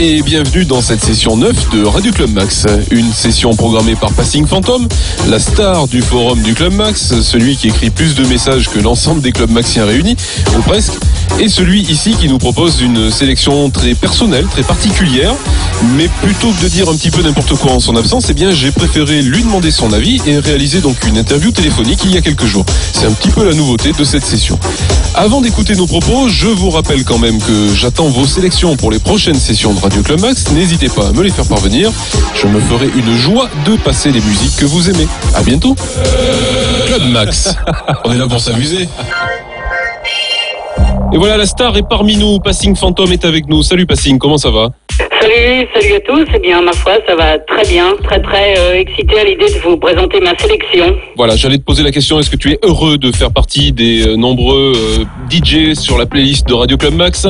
et bienvenue dans cette session 9 de Radio Club Max. Une session programmée par Passing Phantom, la star du forum du Club Max, celui qui écrit plus de messages que l'ensemble des clubs maxiens réunis, ou presque, et celui ici qui nous propose une sélection très personnelle, très particulière, mais plutôt que de dire un petit peu n'importe quoi en son absence, eh bien j'ai préféré lui demander son avis et réaliser donc une interview téléphonique il y a quelques jours. C'est un petit peu la nouveauté de cette session. Avant d'écouter nos propos, je vous rappelle quand même que j'attends vos sélections pour les prochaines sessions de Radio Club Max. N'hésitez pas à me les faire parvenir. Je me ferai une joie de passer les musiques que vous aimez. À bientôt. Club Max. On est là pour s'amuser. Et voilà, la star est parmi nous. Passing Phantom est avec nous. Salut Passing, comment ça va? Salut, salut à tous. Eh bien, ma foi, ça va très bien. Très, très euh, excité à l'idée de vous présenter ma sélection. Voilà, j'allais te poser la question, est-ce que tu es heureux de faire partie des euh, nombreux euh, DJ sur la playlist de Radio Club Max?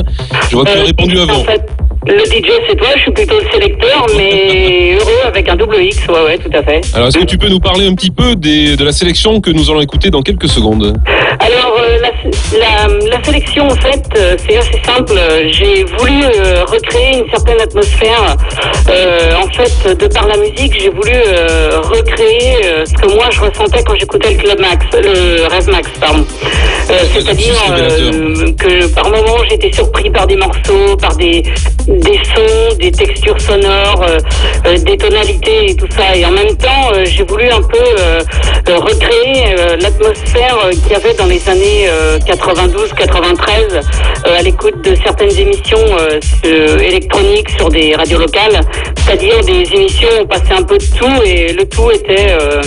Je vois que tu as Euh, répondu en avant. fait, le DJ, c'est toi. Je suis plutôt le sélecteur, mais heureux avec un double X. Ouais, ouais, tout à fait. Alors, est-ce que tu peux nous parler un petit peu des, de la sélection que nous allons écouter dans quelques secondes? Alors, euh, la, la- la sélection, en fait, euh, c'est assez simple. J'ai voulu euh, recréer une certaine atmosphère. Euh, en fait, de par la musique, j'ai voulu euh, recréer ce que moi je ressentais quand j'écoutais le Club Max, le Rêve Max, pardon. C'est-à-dire que par moments j'étais surpris par des morceaux, par des, des sons, des textures sonores, des tonalités et tout ça. Et en même temps, j'ai voulu un peu recréer l'atmosphère qu'il y avait dans les années 92-93 à l'écoute de certaines émissions euh, euh, électroniques sur des radios locales, c'est-à-dire des émissions où on passait un peu de tout et le tout était euh,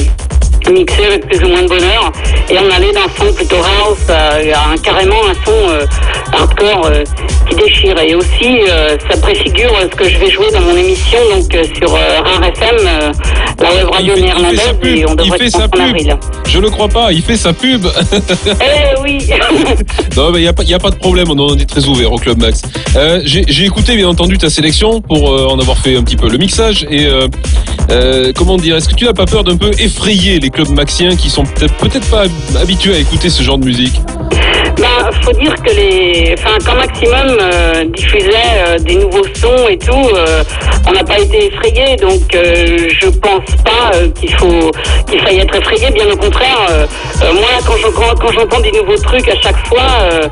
mixé avec plus ou moins de bonheur. Et on allait d'un son plutôt house à, un, carrément un son euh, hardcore euh, qui déchire et aussi euh, ça préfigure ce que je vais jouer dans mon émission donc euh, sur euh, RAR FM euh, la web radio il fait, il fait néerlandaise sa pub, et on il devrait fait être sa pub. avril. Je le crois pas, il fait sa pub. Eh oui non, mais il n'y a, pas- y a pas de problème, on en est très ouvert au Club Max. Euh, J'ai j'ai écouté bien entendu ta sélection pour euh, en avoir fait un petit peu le mixage et euh, euh, comment dire, est-ce que tu n'as pas peur d'un peu effrayer les clubs maxiens qui sont peut-être pas habitués à écouter ce genre de musique? Faut dire que les, enfin, quand Maximum euh, diffusait euh, des nouveaux sons et tout, euh, on n'a pas été effrayé, donc euh, je pense pas euh, qu'il faut qu'il faille être effrayé. Bien au contraire, euh, euh, moi quand j'entends quand des nouveaux trucs à chaque fois, euh,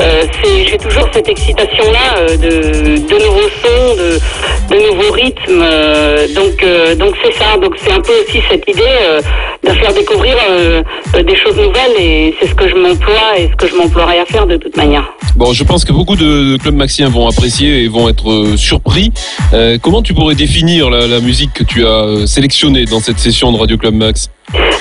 euh, c'est j'ai toujours cette excitation là de, de nouveaux sons, de, de nouveaux rythmes. euh, donc euh, donc c'est ça. Donc c'est un peu aussi cette idée euh, de faire découvrir euh, euh, des choses nouvelles et c'est ce que je m'emploie et ce que je m'emploierai à faire de toute manière. Bon, je pense que beaucoup de clubs maxiens vont apprécier et vont être euh, surpris. Euh, comment tu pourrais définir la, la musique que tu as euh, sélectionnée dans cette session de Radio Club Max?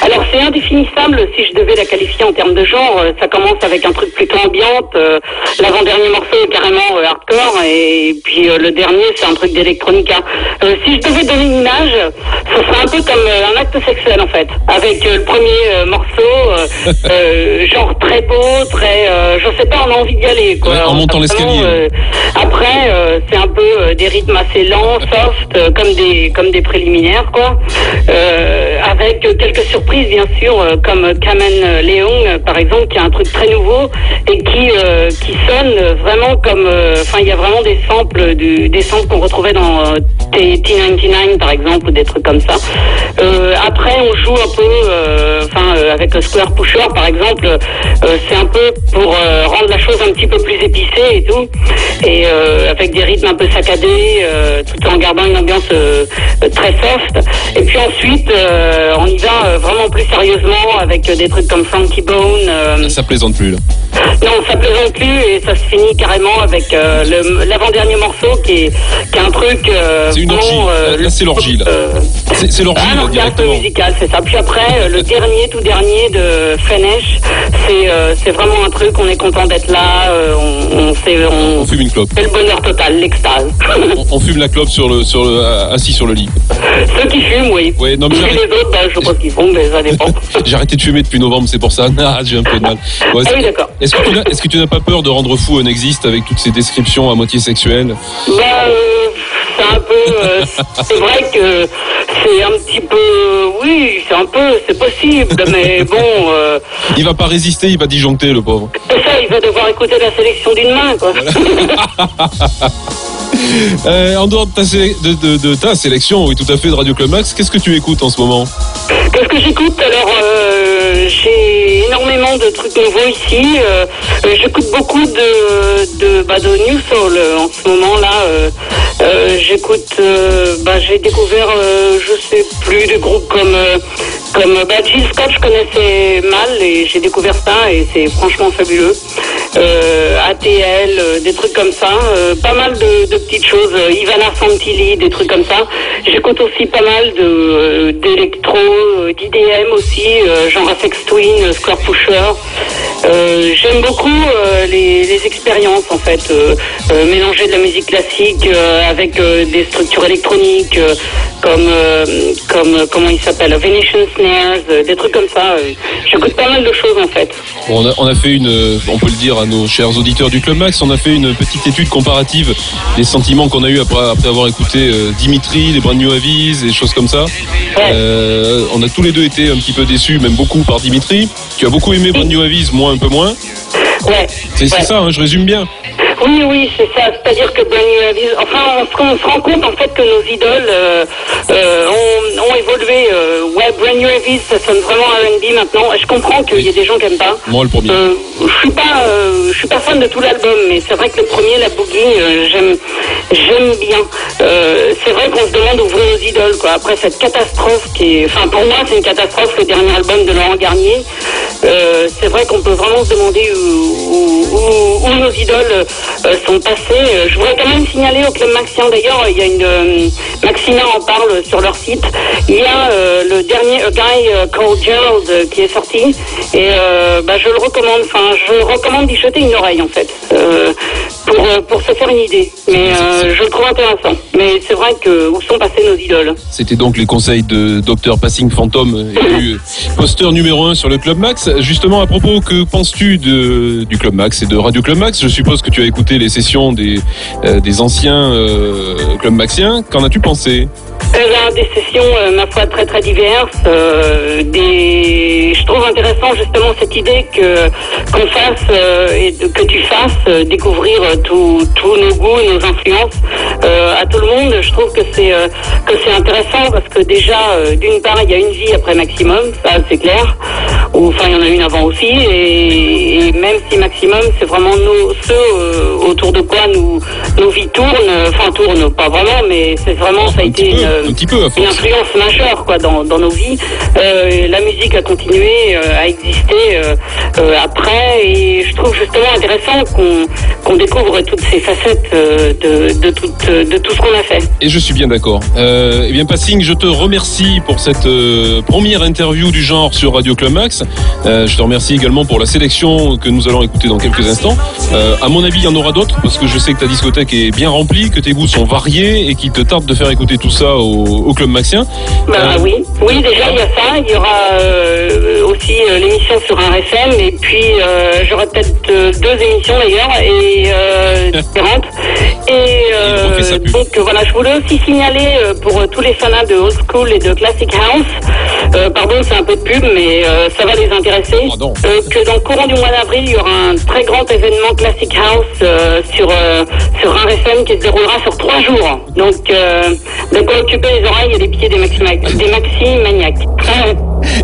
Alors c'est indéfinissable si je devais la qualifier en termes de genre. Euh, Ça commence avec un truc plutôt ambiante. euh, L'avant-dernier morceau est carrément euh, hardcore et puis euh, le dernier c'est un truc d'électronica. Si je devais donner une image, ce serait un peu comme un acte sexuel en fait. Avec le premier morceau, genre très beau, très, je sais pas, on a envie d'y aller quoi. Ouais, en montant l'escalier. Après, euh, c'est un peu euh, des rythmes assez lents, soft, euh, comme des comme des préliminaires, quoi. Avec quelques surprises, bien sûr, comme Kamen Leong, par exemple, qui a un truc très nouveau et qui qui sonne vraiment comme. Enfin, il y a vraiment des samples du, des samples qu'on retrouvait dans euh, T- T99, par exemple, ou des trucs comme ça. Après, on joue un peu, enfin, avec Square Pusher, par exemple, c'est un peu pour rendre la chose un petit peu plus épicée et tout, et euh, avec des rythmes un peu saccadés, euh, tout en gardant une ambiance euh, très soft. Et puis ensuite, on y va vraiment plus sérieusement avec des trucs comme Funky Bone. Ça plaisante plus là. non, ça plaisante plus et ça se finit carrément avec l'avant-dernier morceau qui est, qui est un truc. C'est une orgie. Là, c'est l'orgie, là. C'est l'orgie directement. musical, c'est ça. Puis après, le dernier, tout dernier de Fenesh, c'est c'est vraiment un truc, on est content d'être là, on, on, fait- on- On fume une clope. c'est le bonheur total, l'extase. On, on fume la clope sur le, sur le, euh, assis sur le lit. Ceux qui fument, oui. Ouais, non, mais les autres, je sais pas qu'ils font, mais ça dépend. J'ai arrêté de fumer depuis novembre, c'est pour ça. Ah, j'ai un peu de mal. Ouais, Ah oui, d'accord. Est-ce que tu n'as est-ce que tu n'as pas peur de rendre fou un existe avec toutes ces descriptions à moitié sexuelles Bah, euh, un peu. euh, c'est vrai que c'est un petit peu. Oui, c'est un peu. C'est possible, mais bon. euh, Il va pas résister, il va disjoncter le pauvre. c'est ça, il va devoir écouter la sélection d'une main, quoi. Euh, en dehors de ta, sé- de, de- de ta sélection, oui, tout à fait, de Radio Club Max, qu'est-ce que tu écoutes en ce moment? Qu'est-ce que j'écoute? Alors, euh, j'ai énormément de trucs nouveaux ici. Euh, j'écoute beaucoup de, de, bah, de New Soul en ce moment-là. Euh, euh, j'écoute, euh, bah, j'ai découvert, euh, je sais plus, des groupes comme, euh, comme bah, Scott, je connaissais mal et j'ai découvert ça et c'est franchement fabuleux. ATL, euh, des trucs comme ça, euh, pas mal de, petites choses, euh, Ivana Santilli, des trucs comme ça. J'écoute aussi pas mal de d'électro, d'IDM aussi, genre Afex Twin, Square Pusher. J'aime beaucoup les, expériences en fait, mélanger de la musique classique avec des structures électroniques comme comme comment il s'appelle, Venetian Snares, des trucs comme ça. J'écoute pas mal de choses en fait. On, a, on a fait une, on peut le dire à nos chers auditeurs du Club Max, on a fait une petite étude comparative des sentiments qu'on a eu après, après avoir écouté euh, Dimitri, les Brand New Avis, et des choses comme ça. Euh, on a tous les deux été un petit peu déçus, même beaucoup par Dimitri. Tu as beaucoup aimé Brand New Avis, moi un peu moins. C'est ça, hein, je résume bien. Oui, oui, c'est ça. C'est-à-dire que Brand New Avis, enfin, on, se- on se rend compte en fait que nos idoles euh, euh, ont, ont évolué. euh, ouais, Brand New Avis, ça sonne vraiment R&B maintenant. Je comprends qu'il y a des gens qui aiment pas. Moi le premier. Euh, je suis pas, euh, je suis pas fan de tout l'album, mais c'est vrai que le premier, la boogie, euh, j'aime, j'aime bien. Euh, c'est vrai qu'on se demande où vont nos idoles, quoi. Après cette catastrophe qui est, enfin pour moi, c'est une catastrophe le dernier album de Laurent Garnier. Euh, c'est vrai qu'on peut vraiment se demander où, où- où- où nos idoles euh, sont passées. Euh, Je voudrais quand même signaler au club Maxien d'ailleurs, il y a une euh, Maxima en parle sur leur site. Il y a euh, le dernier A Guy euh, Called Gerald euh, qui est sorti et euh, bah, je le recommande. Enfin, je recommande d'y jeter une oreille en fait euh, pour euh, pour se faire une idée. Mais euh, je le trouve intéressant. Mais c'est vrai que où sont passées nos idoles? C'était donc les conseils de Dr Passing Phantom, élu poster numéro 1 sur le Club Max. Justement, à propos, que penses-tu de, du Club Max et de Radio Club Max? Je suppose que tu as écouté les sessions des, euh, des anciens euh, Club Maxiens. Qu'en as-tu pensé? Eh ben, des sessions, euh, ma foi, très très diverses. Je trouve intéressant justement cette idée que qu'on fasse et que tu fasses découvrir tous nos goûts, nos influences à tout le monde. Je trouve que c'est que c'est intéressant parce que déjà, d'une part, il y a une vie après Maximum, ça c'est clair. Enfin, il y en a une avant aussi. Et, et même si Maximum, c'est vraiment nos, ceux euh, autour de quoi nous nos vies tournent. Enfin, tournent pas vraiment, mais c'est vraiment ça a Un été peu, une, un peu influence majeure quoi dans, dans nos vies. Euh, la musique a continué euh, à exister après et je trouve justement intéressant qu'on qu'on découvre toutes ces facettes de, de, tout, de tout ce qu'on a fait. Et je suis bien d'accord. Eh bien, Passing, je te remercie pour cette première interview du genre sur Radio Club Max. Euh, je te remercie également pour la sélection que nous allons écouter dans quelques instants. Euh, à mon avis, il y en aura d'autres parce que je sais que ta discothèque est bien remplie, que tes goûts sont variés et qu'il te tarde de faire écouter tout ça au, au Club Maxien. Bah Euh, oui, oui déjà il y a ça, il y aura euh, aussi l'émission sur un FM et puis j'aurai peut-être deux émissions d'ailleurs et différentes. Et donc voilà, je voulais aussi signaler pour tous les fans de old school et de classic house, euh, pardon c'est un peu de pub mais euh, ça va les intéresser, Oh euh, que dans le courant du mois d'avril il y aura un très grand événement classic house euh, sur euh, sur un FM qui se déroulera sur trois jours. Donc euh, de quoi occuper les oreilles et les pieds des maxi, des maxi maniaques.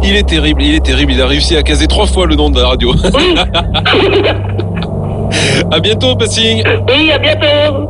Il est terrible, il est terrible. Il a réussi à caser trois fois le nom de la radio. Oui, à bientôt, Passing. oui, à bientôt.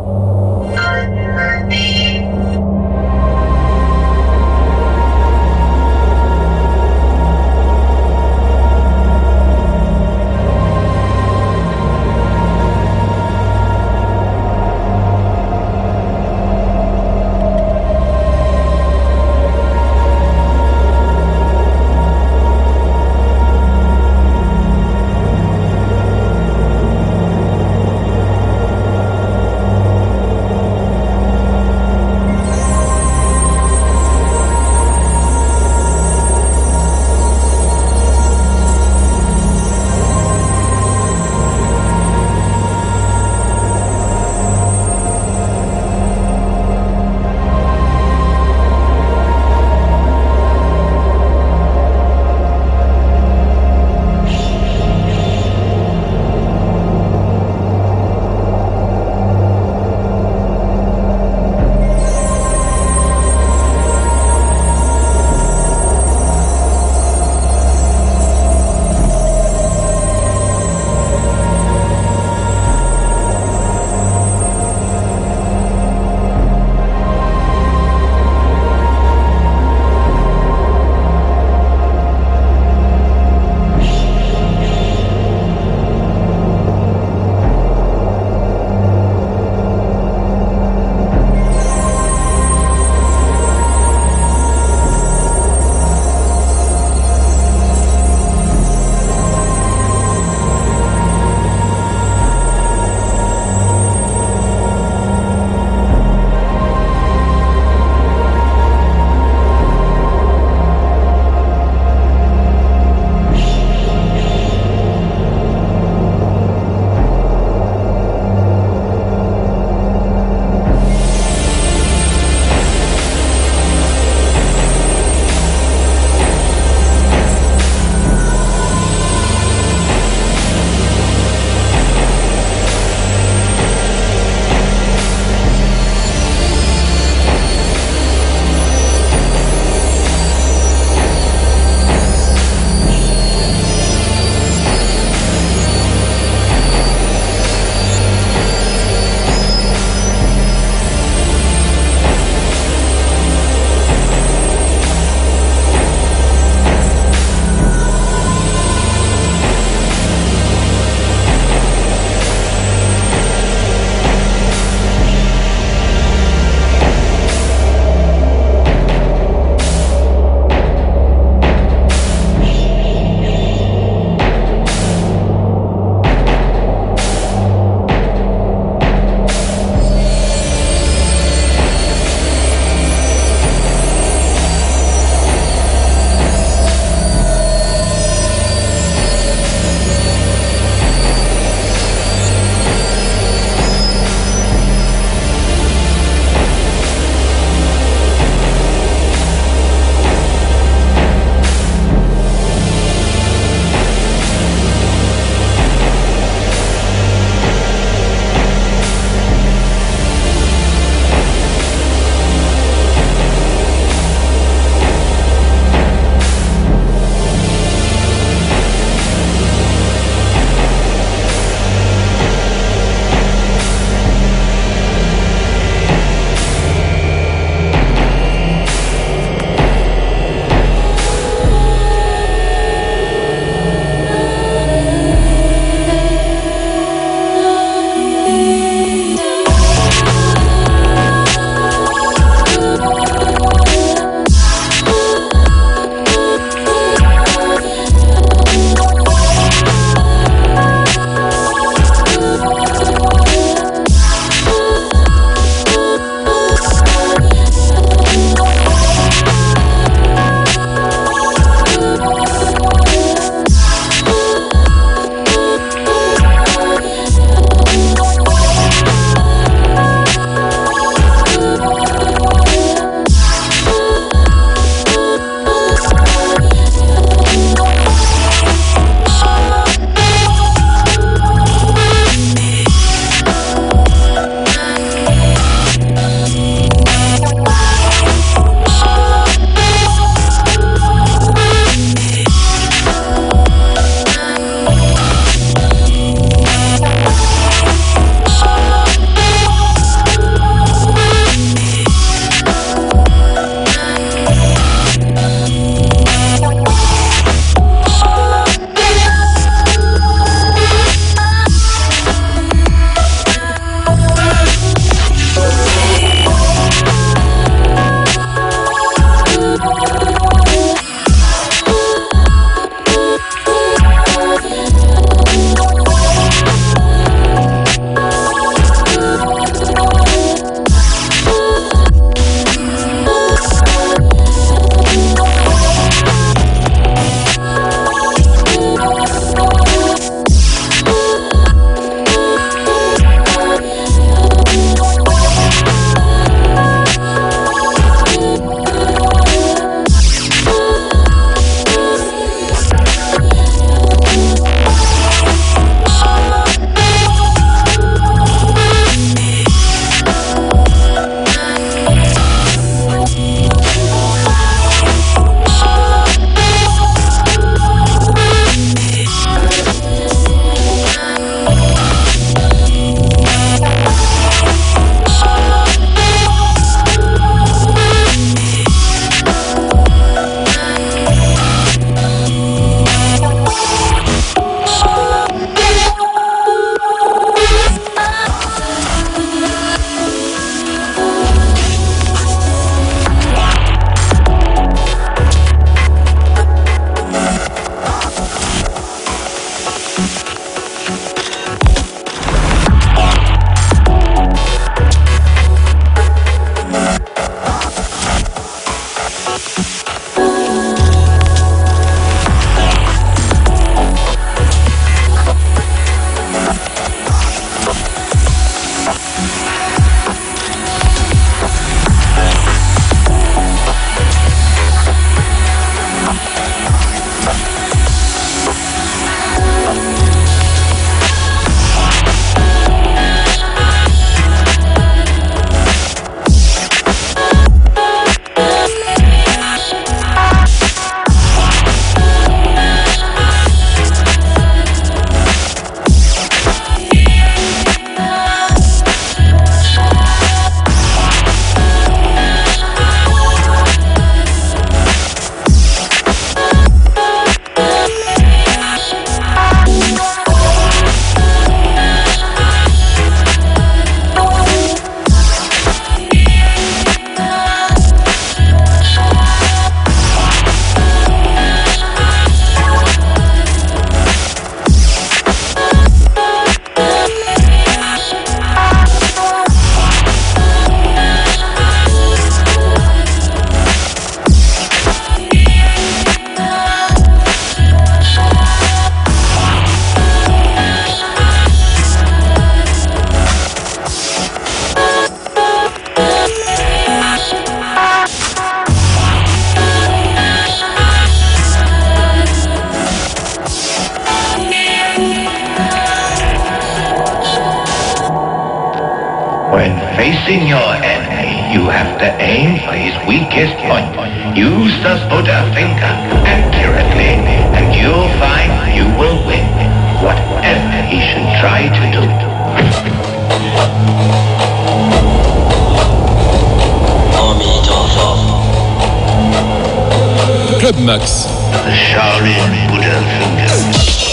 Shaolin Buddha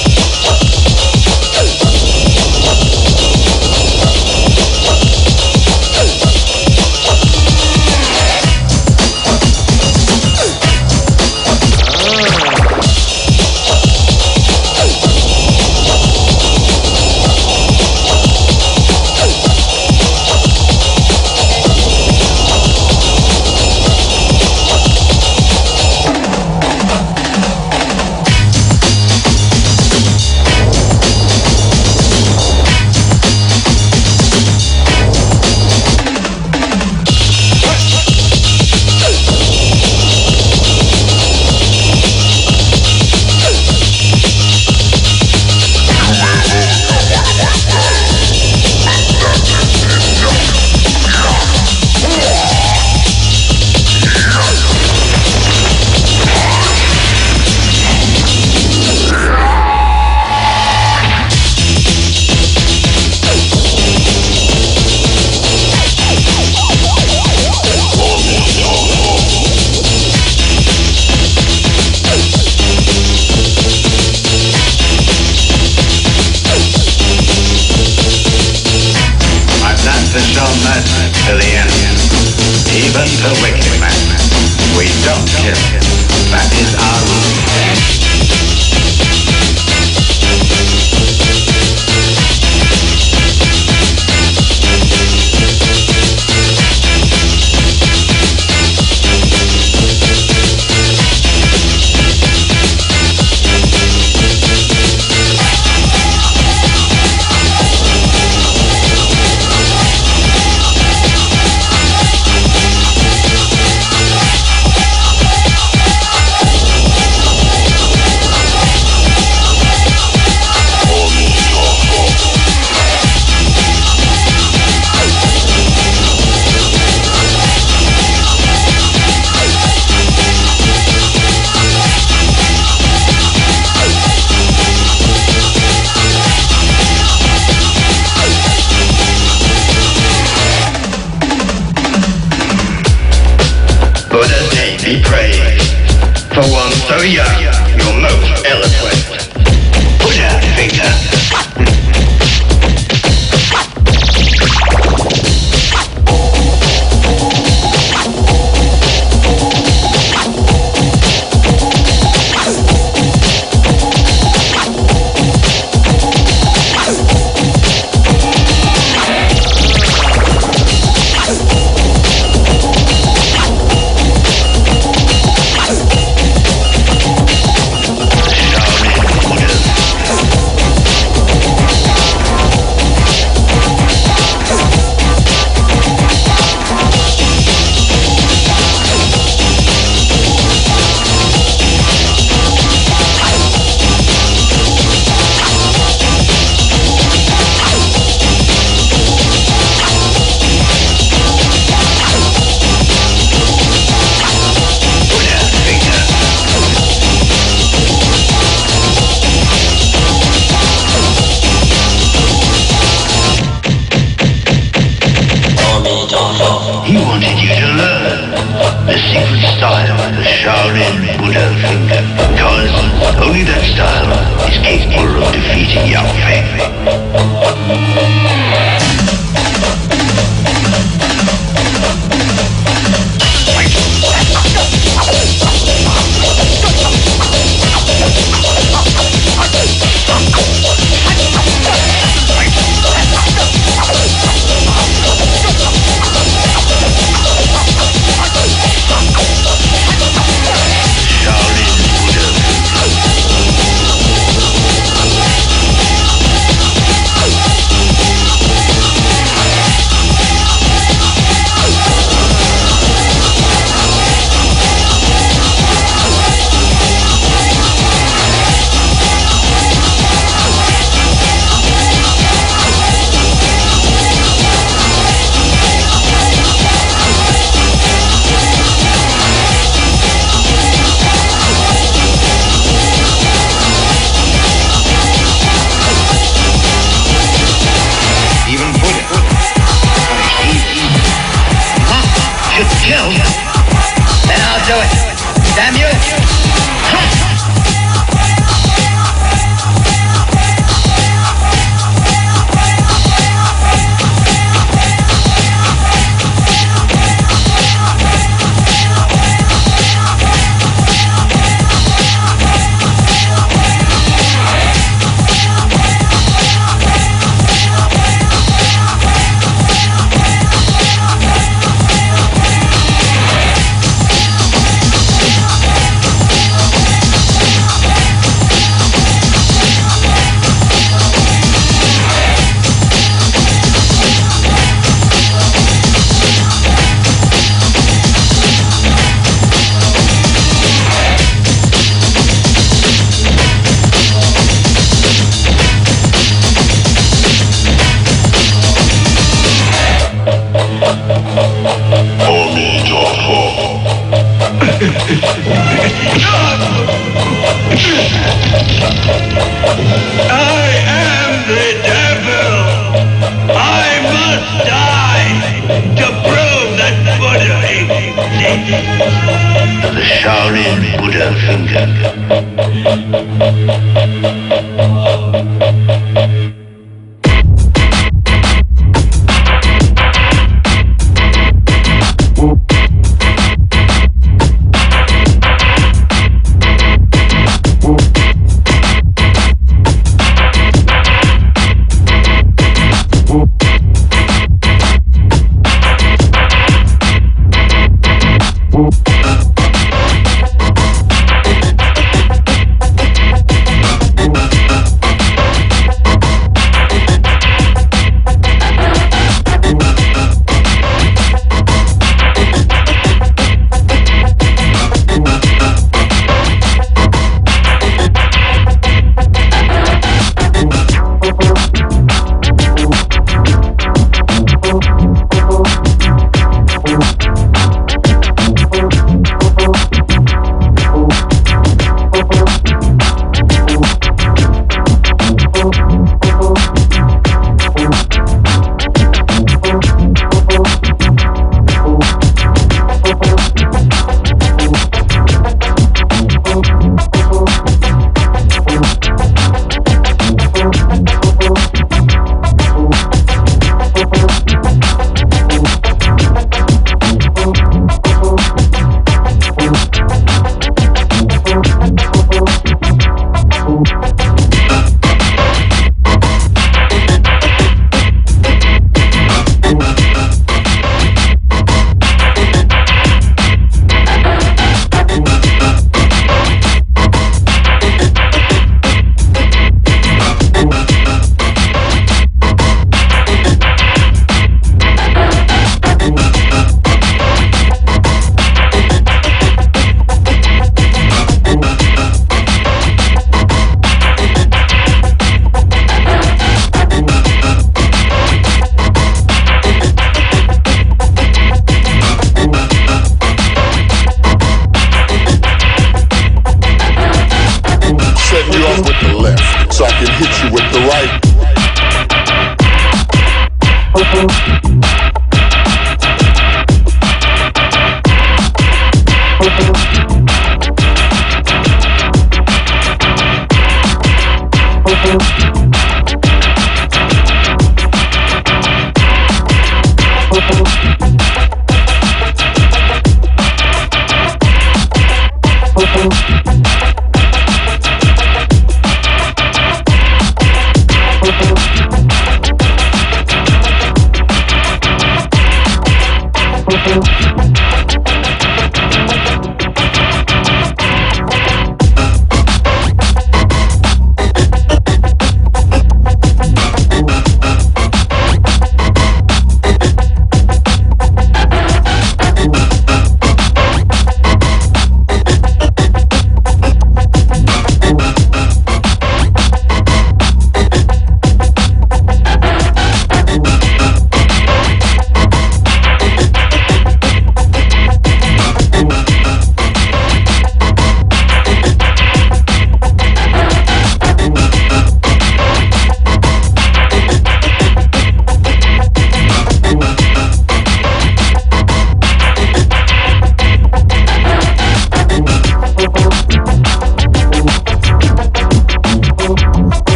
because only that style is capable of defeating Yao Fei.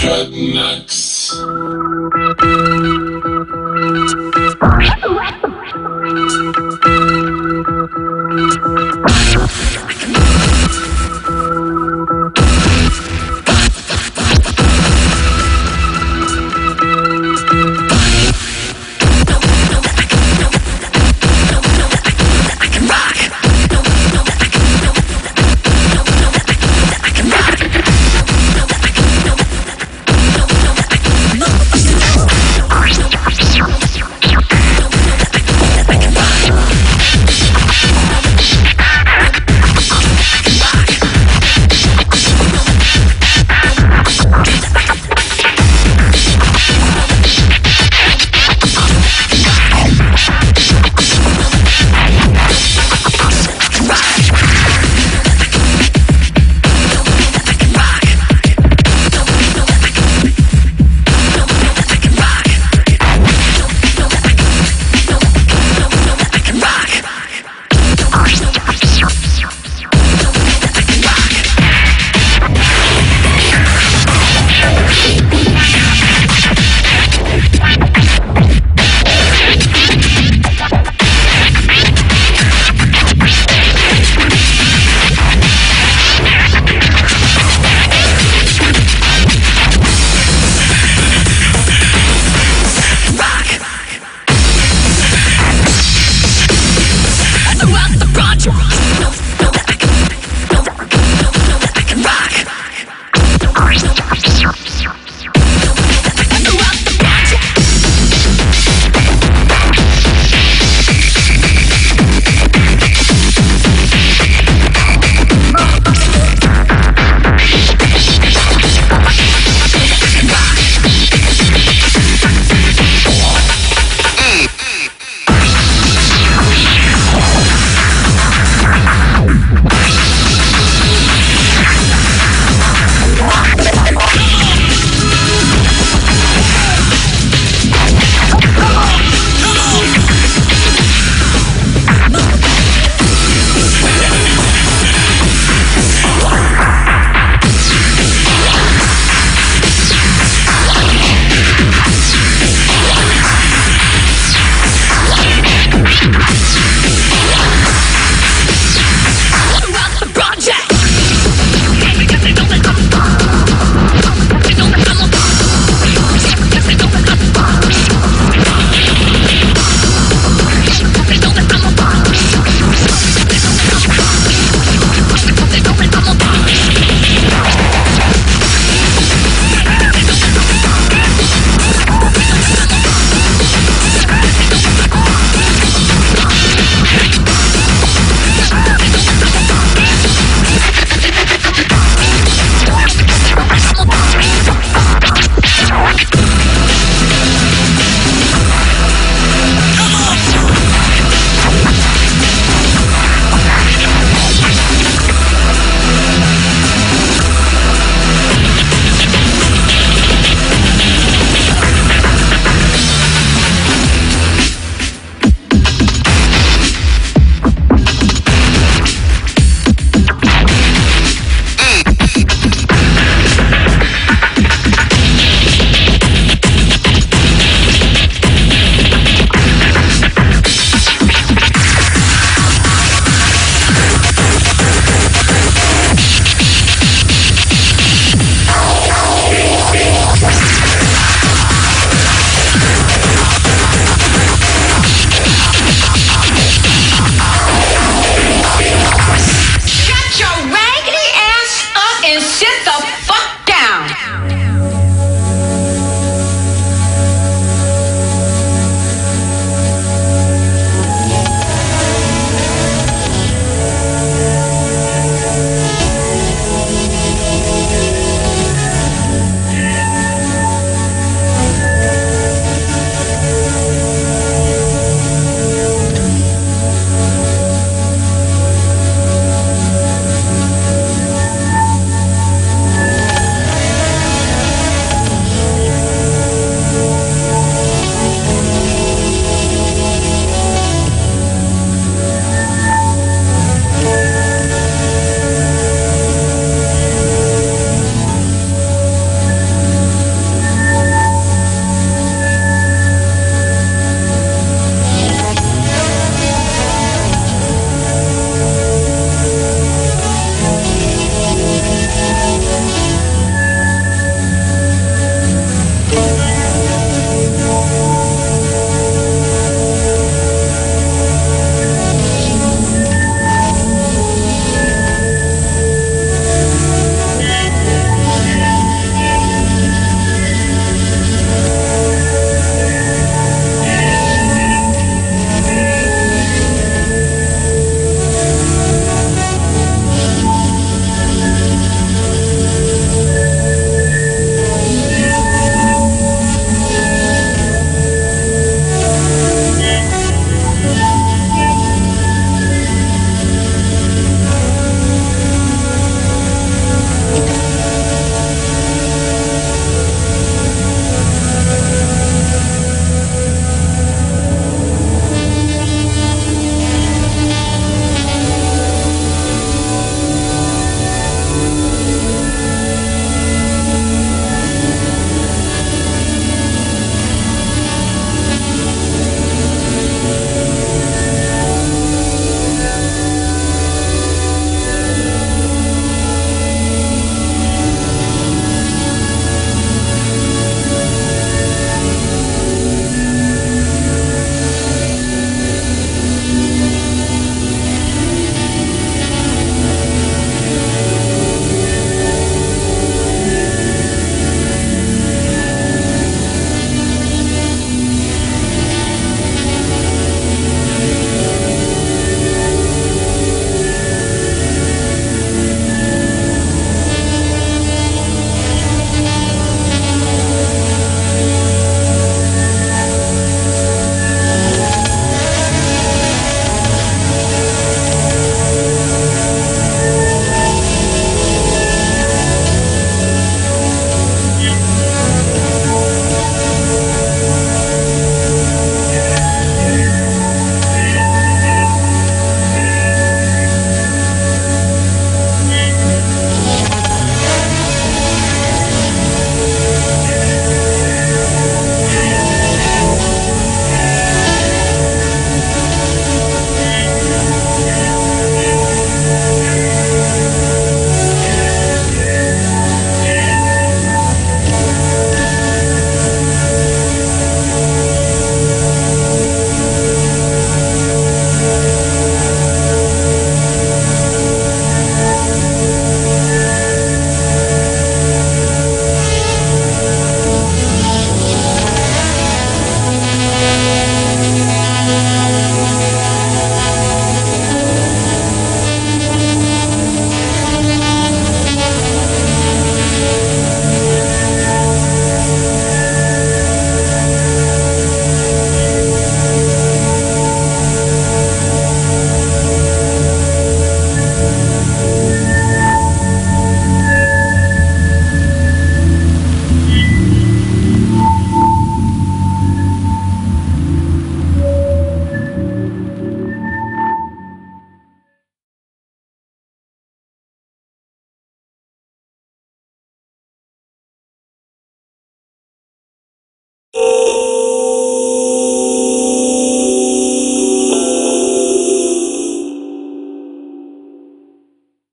Dreadnoughts. sir, sir.